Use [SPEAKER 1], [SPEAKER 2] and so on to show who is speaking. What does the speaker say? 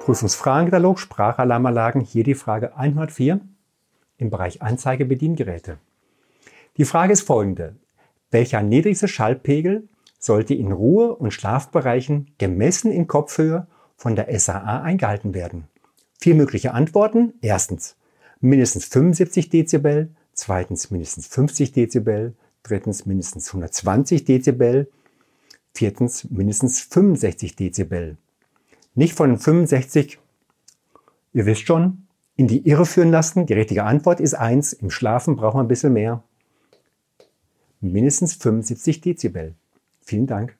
[SPEAKER 1] Prüfungsfragenkatalog Sprachalarmanlagen hier die Frage 104 im Bereich Anzeigebediengeräte. Die Frage ist folgende. Welcher niedrigste Schallpegel sollte in Ruhe- und Schlafbereichen gemessen in Kopfhöhe von der SAA eingehalten werden? Vier mögliche Antworten. Erstens mindestens 75 Dezibel, zweitens mindestens 50 Dezibel, drittens mindestens 120 Dezibel, viertens mindestens 65 Dezibel. Nicht von 65, ihr wisst schon, in die Irre führen lassen. Die richtige Antwort ist eins. Im Schlafen braucht man ein bisschen mehr. Mindestens 75 Dezibel. Vielen Dank.